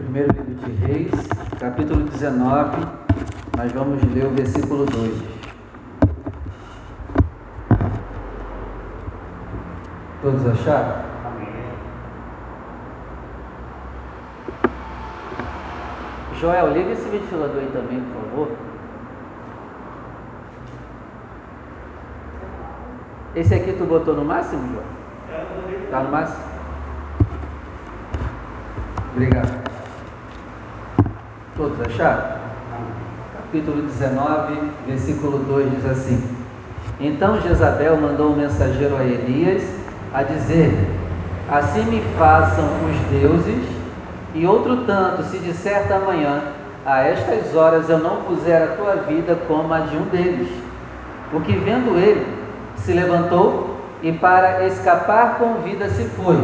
Primeiro livro de Reis, capítulo 19, nós vamos ler o versículo 2. Todos acharam? Amém. Joel, liga esse ventilador aí também, por favor. Esse aqui tu botou no máximo, Joel? Tá no máximo? Obrigado. Todos acharam? Capítulo 19, versículo 2 diz assim: Então Jezabel mandou um mensageiro a Elias a dizer: Assim me façam os deuses, e outro tanto, se de certa manhã, a estas horas eu não puser a tua vida como a de um deles. O que vendo ele, se levantou e para escapar com vida se foi,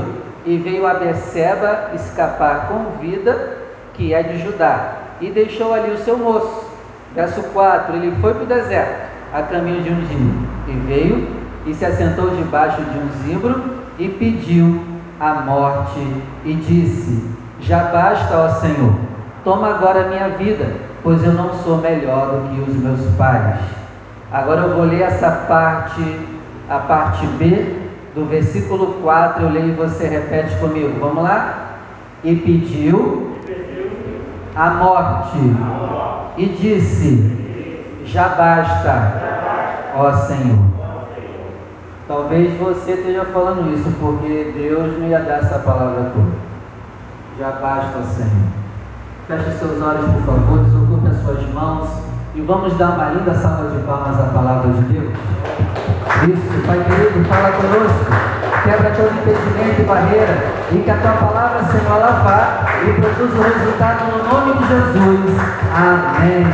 e veio a Beceba escapar com vida, que é de Judá, e deixou ali o seu moço. Verso 4: Ele foi para o deserto, a caminho de um dia, e veio e se assentou debaixo de um zimbro e pediu a morte, e disse: Já basta, ó Senhor, toma agora a minha vida, pois eu não sou melhor do que os meus pais. Agora eu vou ler essa parte, a parte B do versículo 4, eu leio e você repete comigo. Vamos lá? E pediu a morte e disse: Já basta, ó Senhor. Talvez você esteja falando isso porque Deus não ia dar essa palavra toda. Já basta, Senhor. Feche seus olhos, por favor, desocupe as suas mãos e vamos dar uma linda salva de palmas à palavra de Deus. Isso, Pai querido, fala conosco. Quebra todo impedimento e barreira e que a tua palavra, Senhor, ela vá e produza o resultado no nome de Jesus. Amém.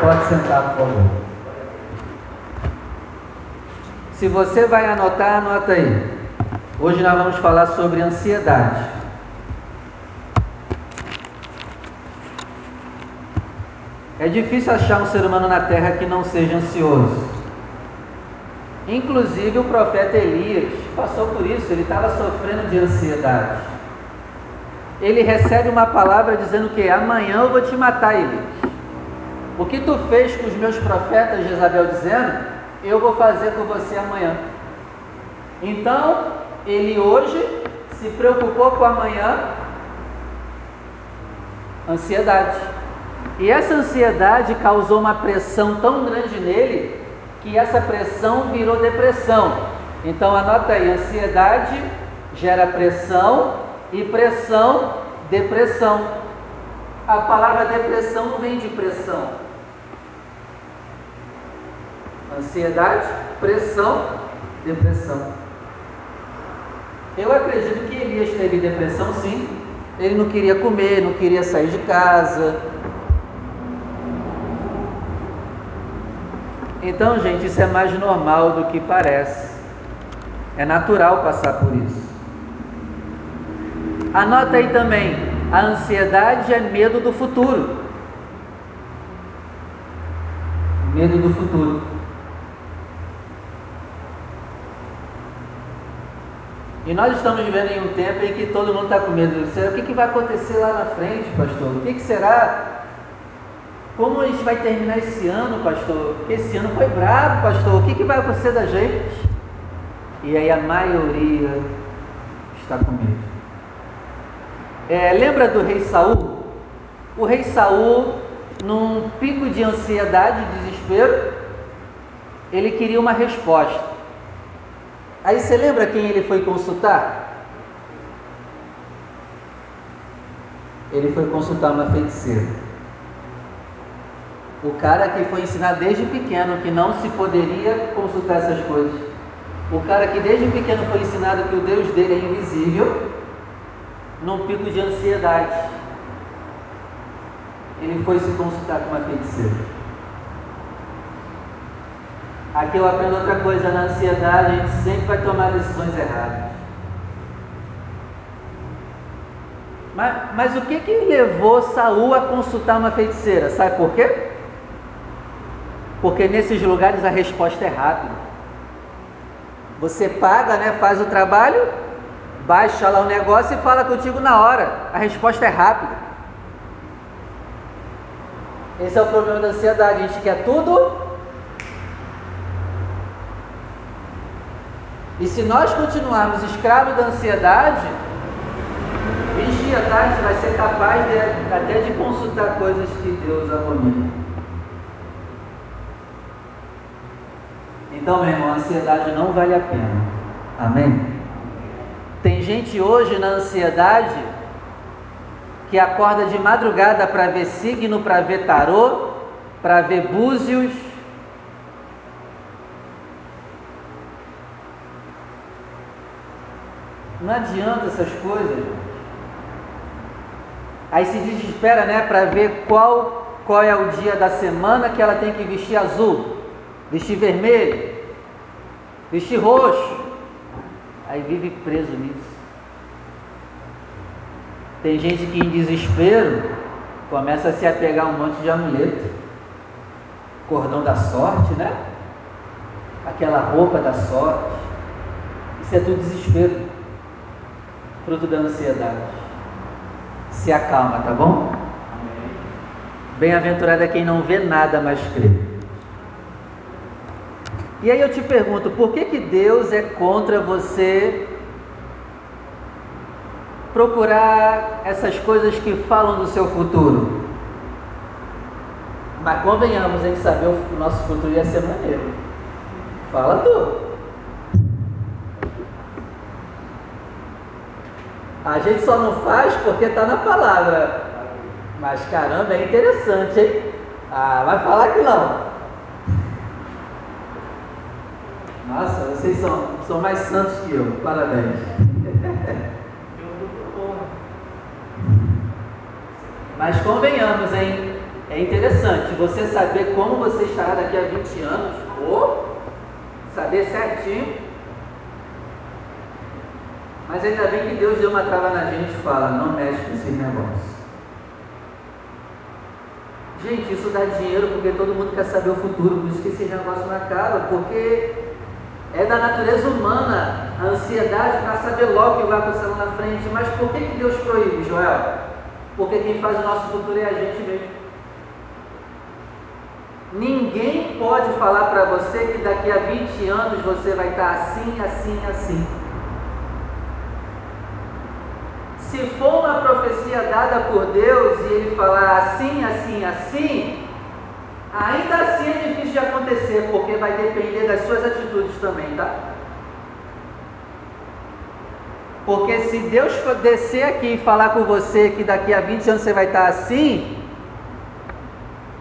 Pode sentar, por favor. Se você vai anotar, anota aí. Hoje nós vamos falar sobre ansiedade. É difícil achar um ser humano na terra que não seja ansioso. Inclusive o profeta Elias passou por isso, ele estava sofrendo de ansiedade. Ele recebe uma palavra dizendo que amanhã eu vou te matar, Elias. O que tu fez com os meus profetas, Jezabel dizendo, eu vou fazer com você amanhã. Então, ele hoje se preocupou com amanhã, ansiedade. E essa ansiedade causou uma pressão tão grande nele que essa pressão virou depressão. Então anota aí, ansiedade gera pressão e pressão, depressão. A palavra depressão não vem de pressão. Ansiedade, pressão, depressão. Eu acredito que Elias teve depressão sim. Ele não queria comer, não queria sair de casa, Então, gente, isso é mais normal do que parece. É natural passar por isso. Anota aí também: a ansiedade é medo do futuro. Medo do futuro. E nós estamos vivendo em um tempo em que todo mundo está com medo. Será o que, que vai acontecer lá na frente, pastor? O que, que será? Como a gente vai terminar esse ano, pastor? Esse ano foi brabo, pastor. O que, que vai acontecer da gente? E aí a maioria está com medo. É, lembra do rei Saul? O rei Saul, num pico de ansiedade e desespero, ele queria uma resposta. Aí você lembra quem ele foi consultar? Ele foi consultar uma feiticeira. O cara que foi ensinado desde pequeno que não se poderia consultar essas coisas. O cara que desde pequeno foi ensinado que o Deus dele é invisível, num pico de ansiedade, ele foi se consultar com uma feiticeira. Aqui eu aprendo outra coisa, na ansiedade a gente sempre vai tomar decisões erradas. Mas, mas o que que levou Saul a consultar uma feiticeira? Sabe por quê? Porque nesses lugares a resposta é rápida. Você paga, né, faz o trabalho baixa lá o negócio e fala contigo na hora. A resposta é rápida. Esse é o problema da ansiedade. A gente quer tudo. E se nós continuarmos escravos da ansiedade, vigia, tá? A gente vai ser capaz de, até de consultar coisas que Deus abomina. Então, meu irmão, a ansiedade não vale a pena. Amém? Tem gente hoje na ansiedade que acorda de madrugada para ver signo, para ver tarô, para ver búzios. Não adianta essas coisas. Aí se desespera, né, para ver qual qual é o dia da semana que ela tem que vestir azul, vestir vermelho, vestir roxo. Aí vive preso nisso. Tem gente que em desespero começa a se apegar a um monte de amuleto. Cordão da sorte, né? Aquela roupa da sorte. Isso é tudo desespero. Fruto da ansiedade. Se acalma, tá bom? Bem-aventurado é quem não vê nada, mas crê. E aí eu te pergunto, por que, que Deus é contra você procurar essas coisas que falam do seu futuro. Mas convenhamos em saber o nosso futuro ia ser maneiro. Fala tu. A gente só não faz porque está na palavra. Mas caramba, é interessante, hein? Ah, vai falar que não. Nossa, vocês são, são mais santos que eu. Parabéns. Mas convenhamos, hein? É interessante você saber como você estará daqui a 20 anos, ou saber certinho. Mas ainda bem que Deus deu uma trava na gente e fala: não mexe com esse negócio. Gente, isso dá dinheiro porque todo mundo quer saber o futuro, por isso que esse negócio não acaba, porque é da natureza humana a ansiedade para saber logo o que vai acontecer lá na frente. Mas por que, que Deus proíbe, Joel? Porque quem faz o nosso futuro é a gente mesmo. Ninguém pode falar para você que daqui a 20 anos você vai estar assim, assim, assim. Se for uma profecia dada por Deus e ele falar assim, assim, assim, ainda assim é difícil de acontecer, porque vai depender das suas atitudes também, tá? Porque se Deus descer aqui e falar com você que daqui a 20 anos você vai estar assim,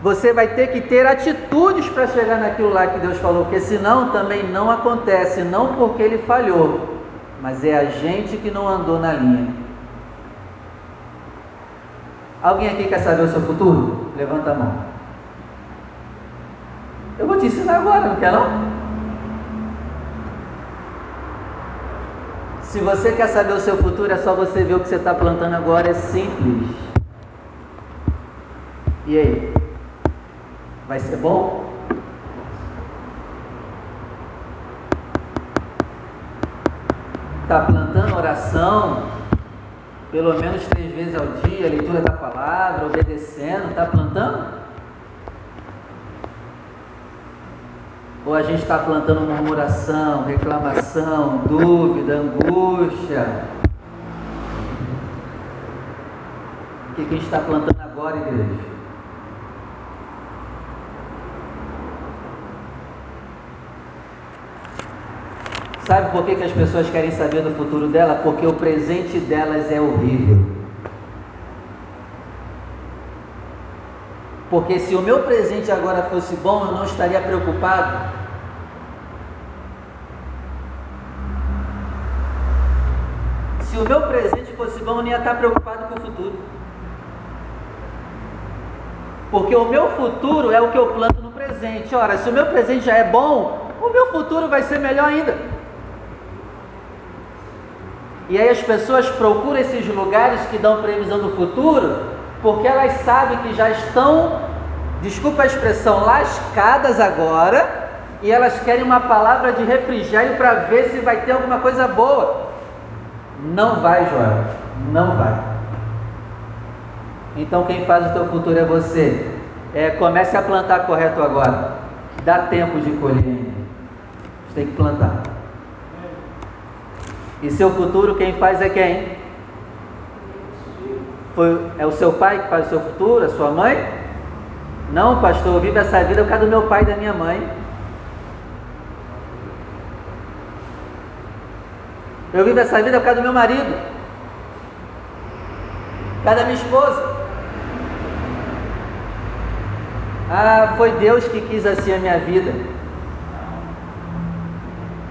você vai ter que ter atitudes para chegar naquilo lá que Deus falou, porque senão também não acontece, não porque ele falhou, mas é a gente que não andou na linha. Alguém aqui quer saber o seu futuro? Levanta a mão. Eu vou te ensinar agora, não quer não? Se você quer saber o seu futuro, é só você ver o que você está plantando agora, é simples. E aí? Vai ser bom? Está plantando oração, pelo menos três vezes ao dia, leitura da palavra, obedecendo, está plantando? Ou a gente está plantando murmuração, reclamação, dúvida, angústia? O que, a gente está plantando agora, igreja? Sabe por que, que as pessoas querem saber do futuro dela? Porque o presente delas é horrível. Porque se o meu presente agora fosse bom, eu não estaria preocupado. Se o meu presente fosse bom, eu não ia estar preocupado com o futuro. Porque o meu futuro é o que eu planto no presente. Ora, se o meu presente já é bom, o meu futuro vai ser melhor ainda. E aí as pessoas procuram esses lugares que dão previsão do futuro porque elas sabem que já estão, desculpa a expressão, lascadas agora, e elas querem uma palavra de refrigério para ver se vai ter alguma coisa boa. Não vai, Joel. Não vai. Então quem faz o teu futuro é você. É, comece a plantar correto agora. Dá tempo de colher. Você tem que plantar. E seu futuro quem faz é quem? Foi, é o seu pai que faz o seu futuro? A sua mãe? Não, pastor, eu vivo essa vida por causa do meu pai e da minha mãe. Eu vivo essa vida por causa do meu marido, por causa da minha esposa. Ah, foi Deus que quis assim a minha vida.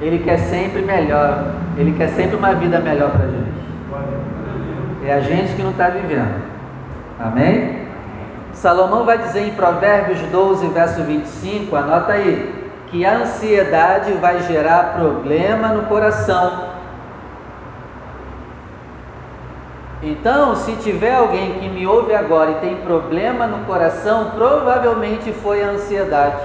Ele quer sempre melhor. Ele quer sempre uma vida melhor para a gente. É a gente que não está vivendo. Amém? Salomão vai dizer em Provérbios 12, verso 25, anota aí, que a ansiedade vai gerar problema no coração. Então, se tiver alguém que me ouve agora e tem problema no coração, provavelmente foi a ansiedade.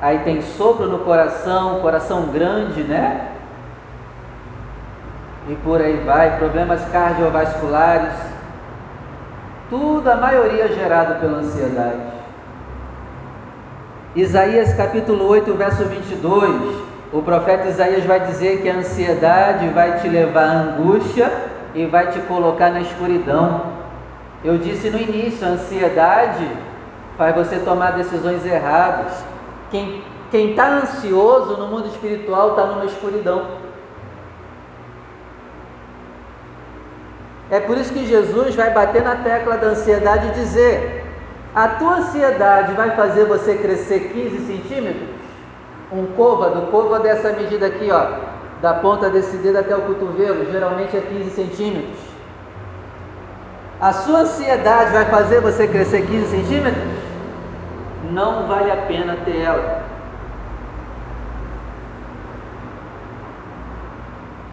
Aí tem sopro no coração, coração grande, né? E por aí vai, problemas cardiovasculares, tudo, a maioria gerado pela ansiedade. Isaías capítulo 8, verso 22, o profeta Isaías vai dizer que a ansiedade vai te levar à angústia e vai te colocar na escuridão. Eu disse no início, a ansiedade faz você tomar decisões erradas. Quem está ansioso no mundo espiritual está numa escuridão. É por isso que Jesus vai bater na tecla da ansiedade e dizer: a tua ansiedade vai fazer você crescer 15 centímetros? Um côvado, côvado é essa medida aqui, ó, da ponta desse dedo até o cotovelo, geralmente é 15 centímetros. A sua ansiedade vai fazer você crescer 15 centímetros? Não vale a pena ter ela.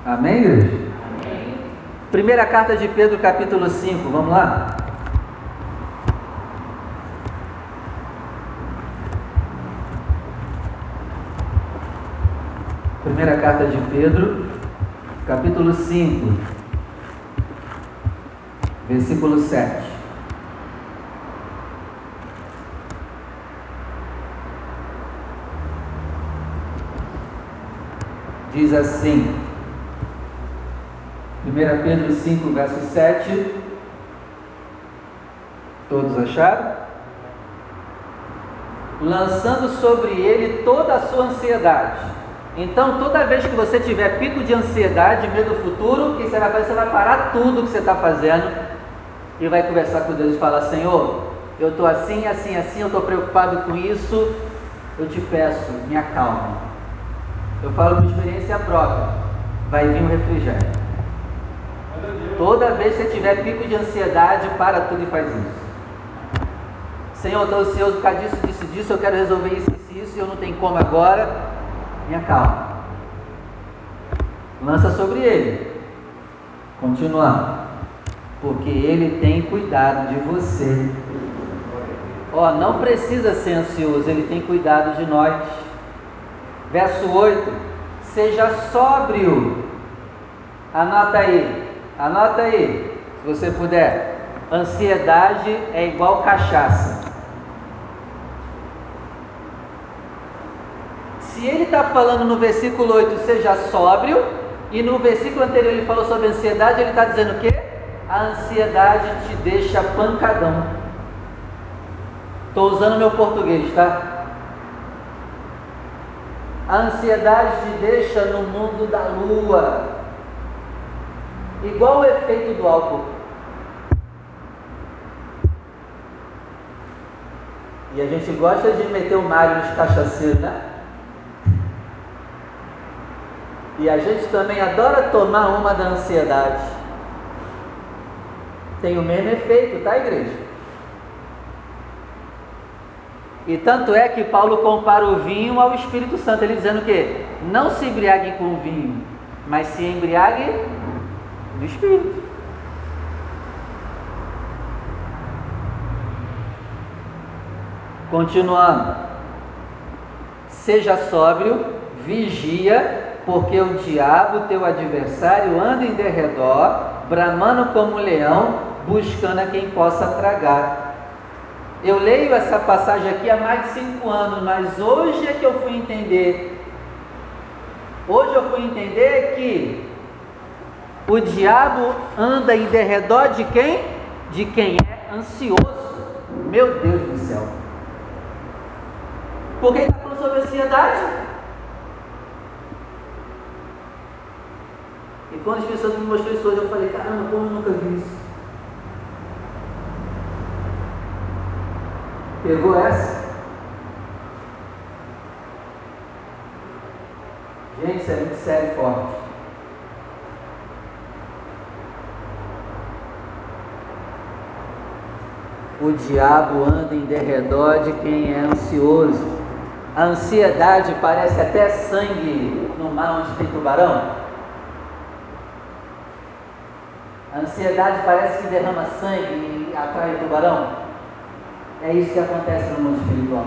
Amém, igreja? Primeira carta de Pedro, capítulo 5, vamos lá? Primeira carta de Pedro, capítulo 5, versículo 7. Diz assim, 1 Pedro 5, verso 7. Todos acharam? Lançando sobre ele toda a sua ansiedade então, toda vez que você tiver pico de ansiedade, medo do futuro, o que você vai fazer? Você vai parar tudo que você está fazendo e vai conversar com Deus e falar: Senhor, eu estou assim, assim, assim, eu estou preocupado com isso, eu te peço, me acalme. Eu falo com experiência própria, vai vir um refrigério. Toda vez que você tiver pico de ansiedade, para tudo e faz isso. Senhor, estou ansioso por causa disso, disso, disso, eu quero resolver isso, isso, isso, eu não tenho como agora Tenha calma. Lança sobre ele. Continuando. Porque ele tem cuidado de você. Ó, oh, não precisa ser ansioso, ele tem cuidado de nós. Verso 8: Seja sóbrio. Anota aí, anota aí, se você puder. Ansiedade é igual cachaça. Se ele está falando no versículo 8, seja sóbrio, e no versículo anterior ele falou sobre ansiedade, ele está dizendo o quê? A ansiedade te deixa pancadão. Estou usando meu português, tá? A ansiedade te deixa no mundo da lua, igual o efeito do álcool. E a gente gosta de meter o malho nos cachaceiros, né? E a gente também adora tomar uma da ansiedade. Tem o mesmo efeito, tá, igreja? E tanto é que Paulo compara o vinho ao Espírito Santo, ele dizendo que não se embriaguem com o vinho, mas se embriaguem do Espírito. Continuando. Seja sóbrio, vigia porque o diabo, teu adversário, anda em derredor, bramando como leão, buscando a quem possa tragar. Eu leio essa passagem aqui há mais de cinco anos, mas hoje é que eu fui entender. Hoje eu fui entender que o diabo anda em derredor de quem? De quem é ansioso. Meu Deus do céu. Por que está falando sobre ansiedade? E quando Espírito Santo me mostrou isso hoje, eu falei, caramba, como eu nunca vi isso? Pegou essa? Gente, isso é muito sério e forte. O diabo anda em derredor de quem é ansioso. A ansiedade parece até sangue no mar onde tem tubarão. A ansiedade parece que derrama sangue e atrai tubarão. É isso que acontece no mundo espiritual.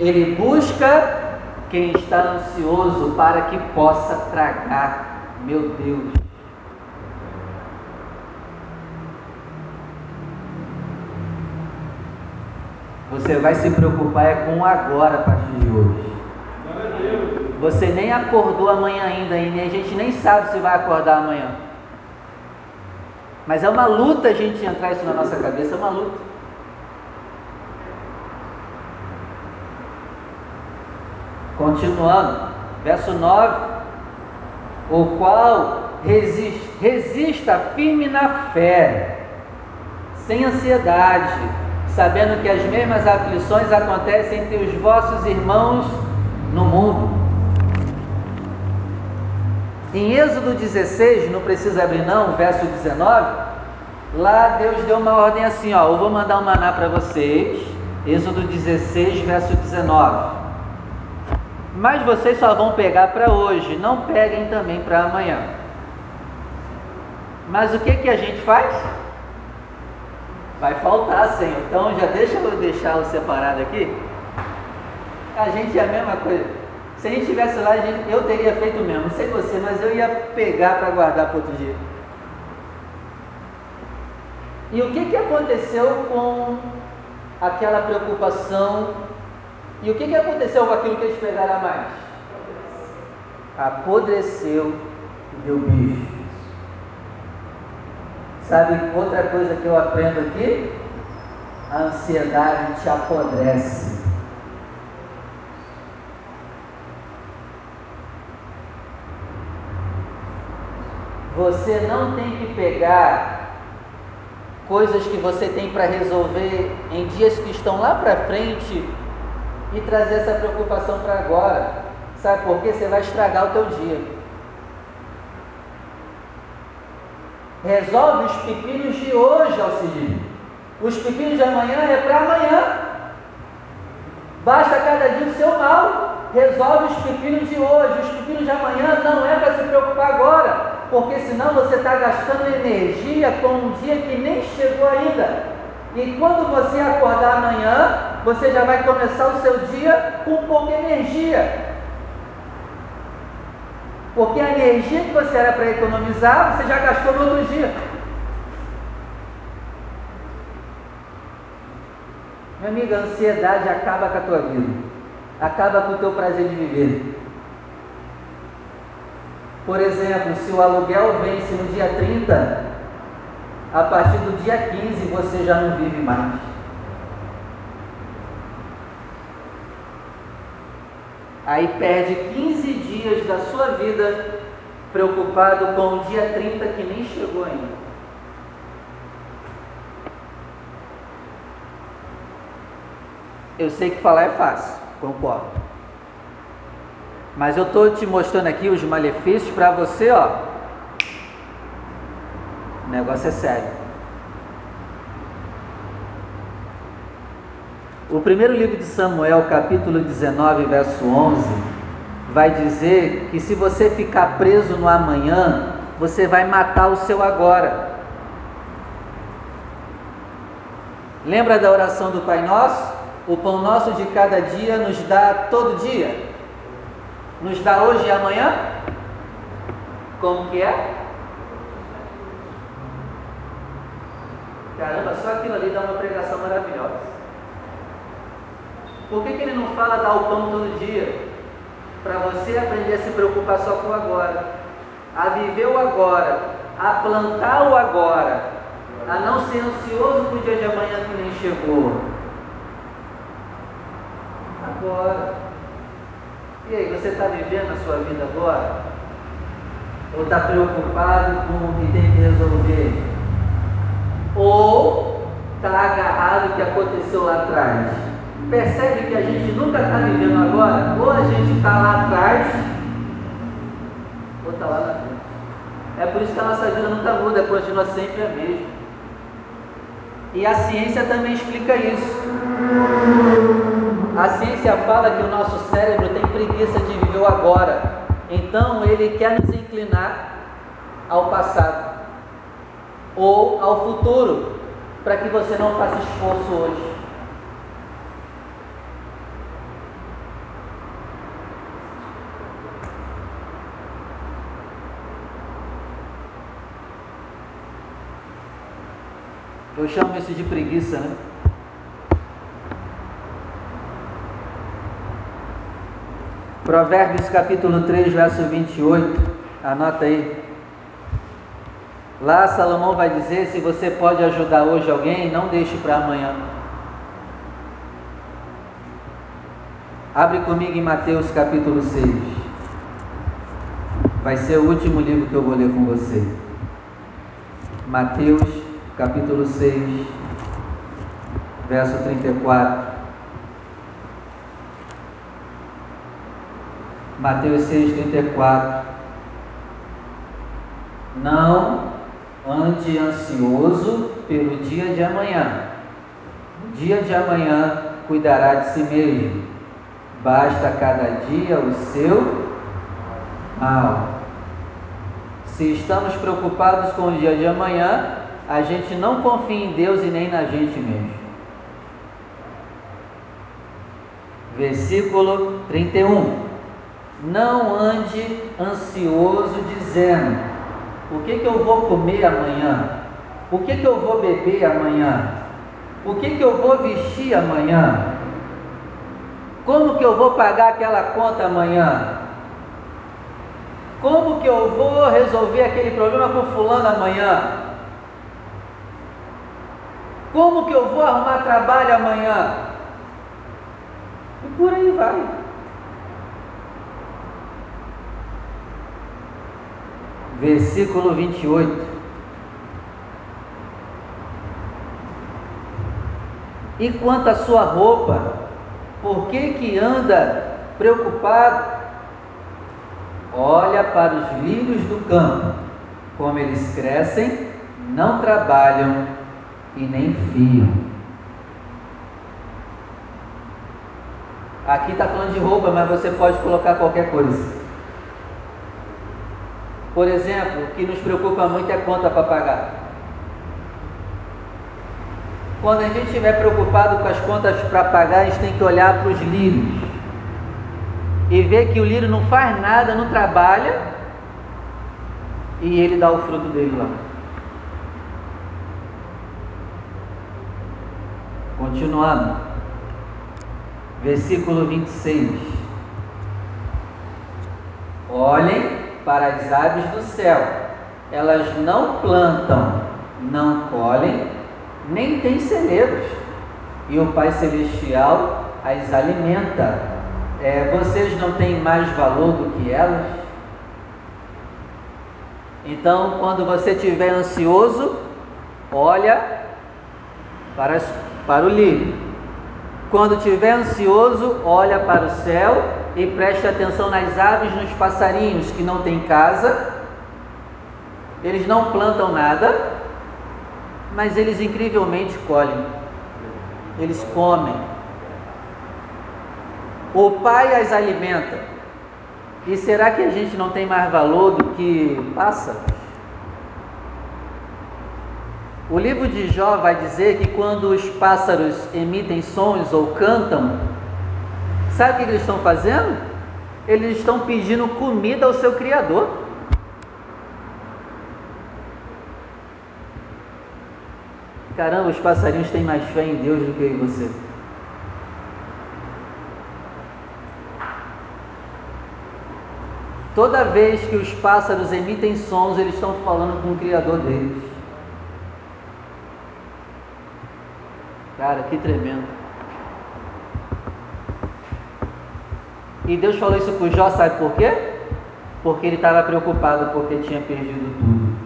Ele busca quem está ansioso para que possa tragar. Meu Deus. Você vai se preocupar é com agora a partir de hoje. Você nem acordou amanhã ainda e a gente nem sabe se vai acordar amanhã. Mas é uma luta a gente entrar isso na nossa cabeça, é uma luta. Continuando, verso 9: O qual resiste, resista firme na fé, sem ansiedade sabendo que as mesmas aflições acontecem entre os vossos irmãos no mundo. Em Êxodo 16, não precisa abrir não, verso 19, lá Deus deu uma ordem assim, ó, eu vou mandar um maná para vocês, Êxodo 16, verso 19. Mas vocês só vão pegar para hoje, não peguem também para amanhã. Mas o que que a gente faz? Vai faltar, Senhor. Então já deixa eu deixar o separado aqui. A gente é a mesma coisa. Se a gente estivesse lá, eu teria feito mesmo. Não sei você, mas eu ia pegar para guardar para outro dia. E o que, que aconteceu com aquela preocupação? E o que, que aconteceu com aquilo que eles pegaram a mais? Apodreceu e deu bicho. Sabe outra coisa que eu aprendo aqui? A ansiedade te apodrece. Você não tem que pegar coisas que você tem para resolver em dias que estão lá para frente e trazer essa preocupação para agora. Sabe por quê? Você vai estragar o teu dia. Resolve os pepinos de hoje, Alcide. Os pepinos de amanhã é para amanhã. Basta cada dia o seu mal. Resolve os pepinos de hoje. Os pepinos de amanhã não é para se preocupar agora, porque senão você está gastando energia com um dia que nem chegou ainda. E quando você acordar amanhã, você já vai começar o seu dia com pouca energia. Porque a energia que você era para economizar, você já gastou no outro dia. Meu amigo, a ansiedade acaba com a tua vida, acaba com o teu prazer de viver. Por exemplo, se o aluguel vence no dia 30, a partir do dia 15 você já não vive mais. Aí perde 15 dias da sua vida preocupado com o dia 30 que nem chegou ainda. Eu sei que falar é fácil, concordo. Mas eu estou te mostrando aqui os malefícios para você, ó. O negócio é sério. O primeiro livro de Samuel, capítulo 19, verso 11, vai dizer que se você ficar preso no amanhã, você vai matar o seu agora. Lembra da oração do Pai Nosso? O pão nosso de cada dia nos dá todo dia. nos dá hoje e amanhã? Como que é? Caramba, só aquilo ali dá uma pregação maravilhosa. Por que, que ele não fala dar o pão todo dia? Para você aprender a se preocupar só com o agora, a viver o agora, a plantar o agora, a não ser ansioso para o dia de amanhã que nem chegou. Agora. E aí, você está vivendo a sua vida agora? Ou está preocupado com o que tem que resolver? Ou está agarrado o que aconteceu lá atrás? Percebe que a gente nunca está vivendo agora? Ou a gente está lá atrás, ou está lá na frente. É por isso que a nossa vida nunca muda, continua sempre a mesma. E a ciência também explica isso. A ciência fala que o nosso cérebro tem preguiça de viver o agora. Então ele quer nos inclinar ao passado ou ao futuro, para que você não faça esforço hoje. Eu chamo isso de preguiça, né? Provérbios capítulo 3, verso 28. Anota aí. Lá Salomão vai dizer: se você pode ajudar hoje alguém, não deixe para amanhã. Abre comigo em Mateus capítulo 6. Vai ser o último livro que eu vou ler com você. Mateus capítulo 6, verso 34. Mateus 6, 34. Não ande ansioso pelo dia de amanhã. O dia de amanhã cuidará de si mesmo. Basta cada dia o seu mal. Se estamos preocupados com o dia de amanhã, a gente não confia em Deus e nem na gente mesmo. Versículo 31. Não ande ansioso dizendo: O que, que eu vou comer amanhã? O que, que eu vou beber amanhã? O que, que eu vou vestir amanhã? Como que eu vou pagar aquela conta amanhã? Como que eu vou resolver aquele problema com fulano amanhã? Como que eu vou arrumar trabalho amanhã? E por aí vai. Versículo 28. E quanto à sua roupa, por que que anda preocupado? Olha para os lírios do campo, como eles crescem, não trabalham e nem fio. Aqui está falando de roupa, mas você pode colocar qualquer coisa. Por exemplo, o que nos preocupa muito é conta para pagar. Quando a gente estiver preocupado com as contas para pagar, a gente tem que olhar para os lírios e ver que o lírio não faz nada, não trabalha e ele dá o fruto dele lá. Continuando, versículo 26. Olhem para as aves do céu, elas não plantam, não colhem, nem têm celeiros, e o Pai Celestial as alimenta. É, vocês não têm mais valor do que elas? Então, quando você estiver ansioso, olha para as para o lírio. Quando estiver ansioso, olha para o céu e preste atenção nas aves, nos passarinhos que não têm casa, eles não plantam nada, mas eles incrivelmente colhem, eles comem. O Pai as alimenta. E será que a gente não tem mais valor do que pássaros? O livro de Jó vai dizer que quando os pássaros emitem sons ou cantam, sabe o que eles estão fazendo? Eles estão pedindo comida ao seu Criador. Caramba, os passarinhos têm mais fé em Deus do que em você. Toda vez que os pássaros emitem sons, eles estão falando com o Criador deles. Cara, que tremendo. E Deus falou isso para Jó, sabe por quê? Porque ele estava preocupado porque tinha perdido tudo.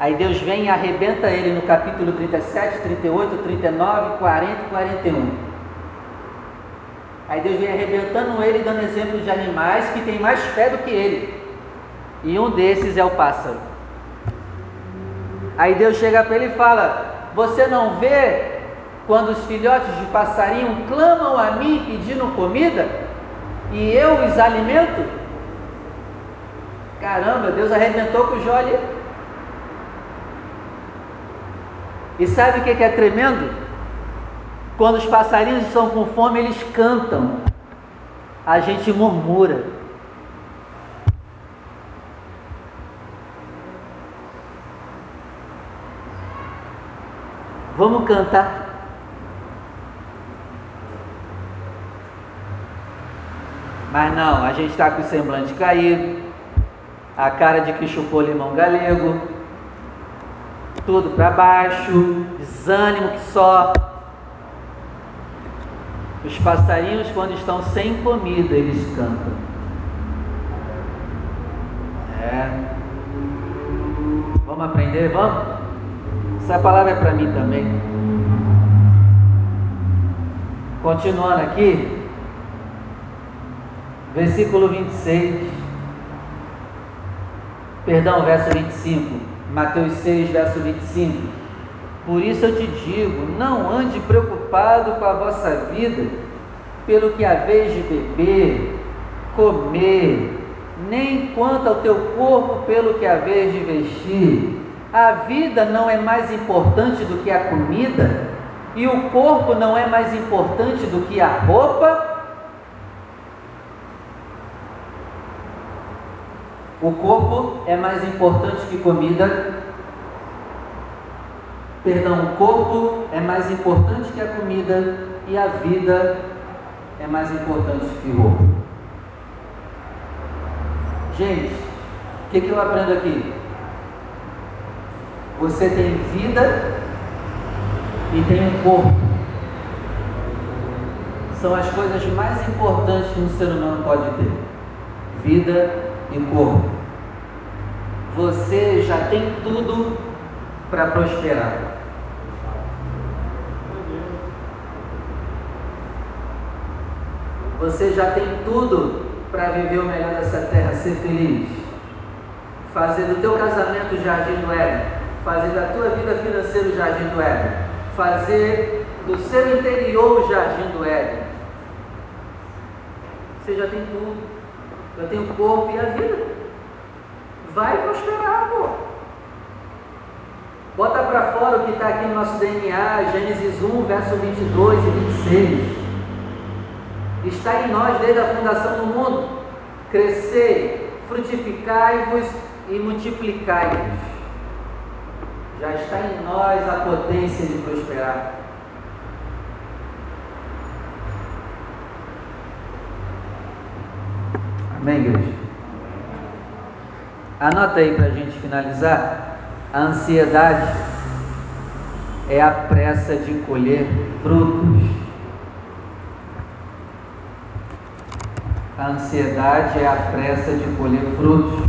Aí Deus vem e arrebenta ele no capítulo 37, 38, 39, 40 e 41. Aí Deus vem arrebentando ele, dando exemplos de animais que têm mais fé do que ele. E um desses é o pássaro. Aí Deus chega para ele e fala: Você não vê quando os filhotes de passarinho clamam a mim pedindo comida e eu os alimento? Caramba, Deus arrebentou com o Jó. E sabe o que é tremendo? Quando os passarinhos estão com fome, eles cantam. A gente murmura. Vamos cantar. Mas não, a gente está com o semblante caído, a cara de que chupou limão galego, tudo para baixo, desânimo que só. Os passarinhos, quando estão sem comida, eles cantam. É. Vamos aprender? Vamos? Essa palavra é para mim também. Continuando aqui, versículo 26, perdão, verso 25, Mateus 6, verso 25. Por isso eu te digo: não ande preocupado com a vossa vida, pelo que haveis de beber, comer, nem quanto ao teu corpo, pelo que haveis de vestir. A vida não é mais importante do que a comida, e o corpo não é mais importante do que a roupa. O corpo é mais importante que comida, Perdão, o corpo é mais importante que a comida e a vida é mais importante que roupa. Gente, o que, que eu aprendo aqui? Você tem vida e tem um corpo. São as coisas mais importantes que um ser humano pode ter: vida e corpo. Você já tem tudo para prosperar. Você já tem tudo para viver o melhor dessa terra, ser feliz. Fazer do teu casamento o jardim do Éden. Fazer da tua vida financeira o jardim do Éden. Fazer do seu interior o jardim do Éden. Você já tem tudo. Já tem o corpo e a vida. Vai prosperar, pô. Bota para fora o que está aqui no nosso DNA, Gênesis 1, verso 22 e 26 está em nós desde a fundação do mundo. Crescei, frutificai-vos e multiplicai-vos. Já está em nós a potência de prosperar. Amém, igreja? Anota aí para a gente finalizar. A ansiedade é a pressa de colher frutos. A ansiedade é a pressa de colher frutos.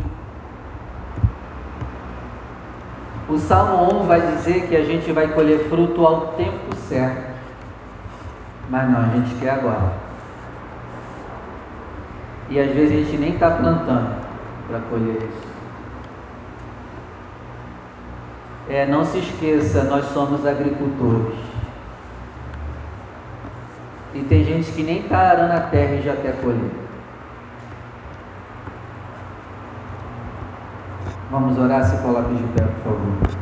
O Salmo 1 vai dizer que a gente vai colher fruto ao tempo certo. Mas não, a gente quer agora. E às vezes a gente nem está plantando para colher isso. É, não se esqueça, nós somos agricultores. E tem gente que nem está arando a terra e já quer colher. Vamos orar, se coloque de pé, por favor.